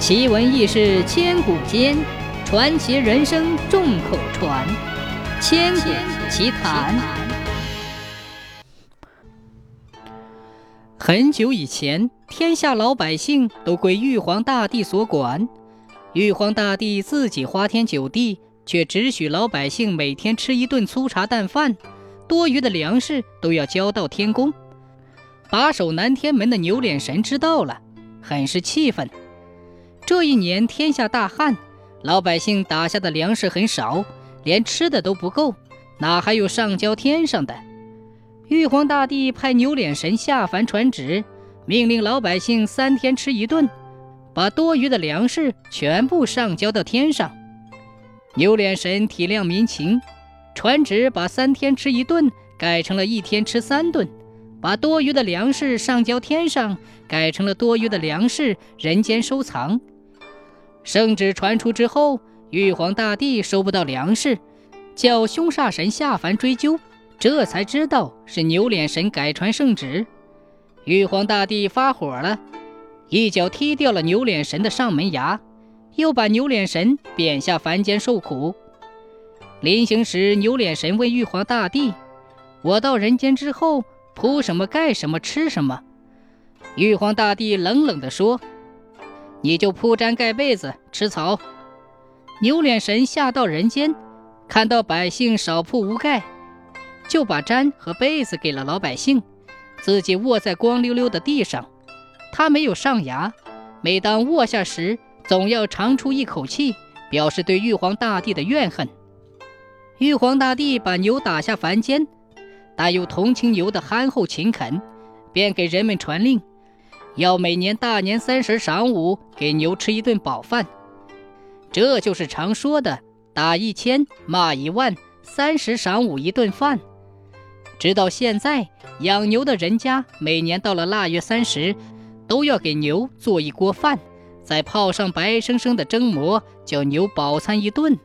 奇闻异事千古间，传奇人生众口传。千古奇谈。很久以前，天下老百姓都归玉皇大帝所管。玉皇大帝自己花天酒地，却只许老百姓每天吃一顿粗茶淡饭，多余的粮食都要交到天宫。把守南天门的牛脸神知道了，很是气愤。这一年天下大旱，老百姓打下的粮食很少，连吃的都不够，哪还有上交天上的？玉皇大帝派牛脸神下凡传旨，命令老百姓三天吃一顿，把多余的粮食全部上交到天上。牛脸神体谅民情，传旨把三天吃一顿改成了一天吃三顿，把多余的粮食上交天上，改成了多余的粮食人间收藏。圣旨传出之后，玉皇大帝收不到粮食，叫凶煞神下凡追究，这才知道是牛脸神改传圣旨。玉皇大帝发火了，一脚踢掉了牛脸神的上门牙，又把牛脸神贬下凡间受苦。临行时，牛脸神问玉皇大帝：“我到人间之后，铺什么、盖什么、吃什么？”玉皇大帝冷冷地说。你就铺毡盖被子吃草。牛脸神下到人间，看到百姓少铺无盖，就把毡和被子给了老百姓，自己卧在光溜溜的地上。他没有上牙，每当卧下时，总要长出一口气，表示对玉皇大帝的怨恨。玉皇大帝把牛打下凡间，但又同情牛的憨厚勤恳，便给人们传令。要每年大年三十晌午给牛吃一顿饱饭，这就是常说的“打一千，骂一万，三十晌午一顿饭”。直到现在，养牛的人家每年到了腊月三十，都要给牛做一锅饭，再泡上白生生的蒸馍，叫牛饱餐一顿。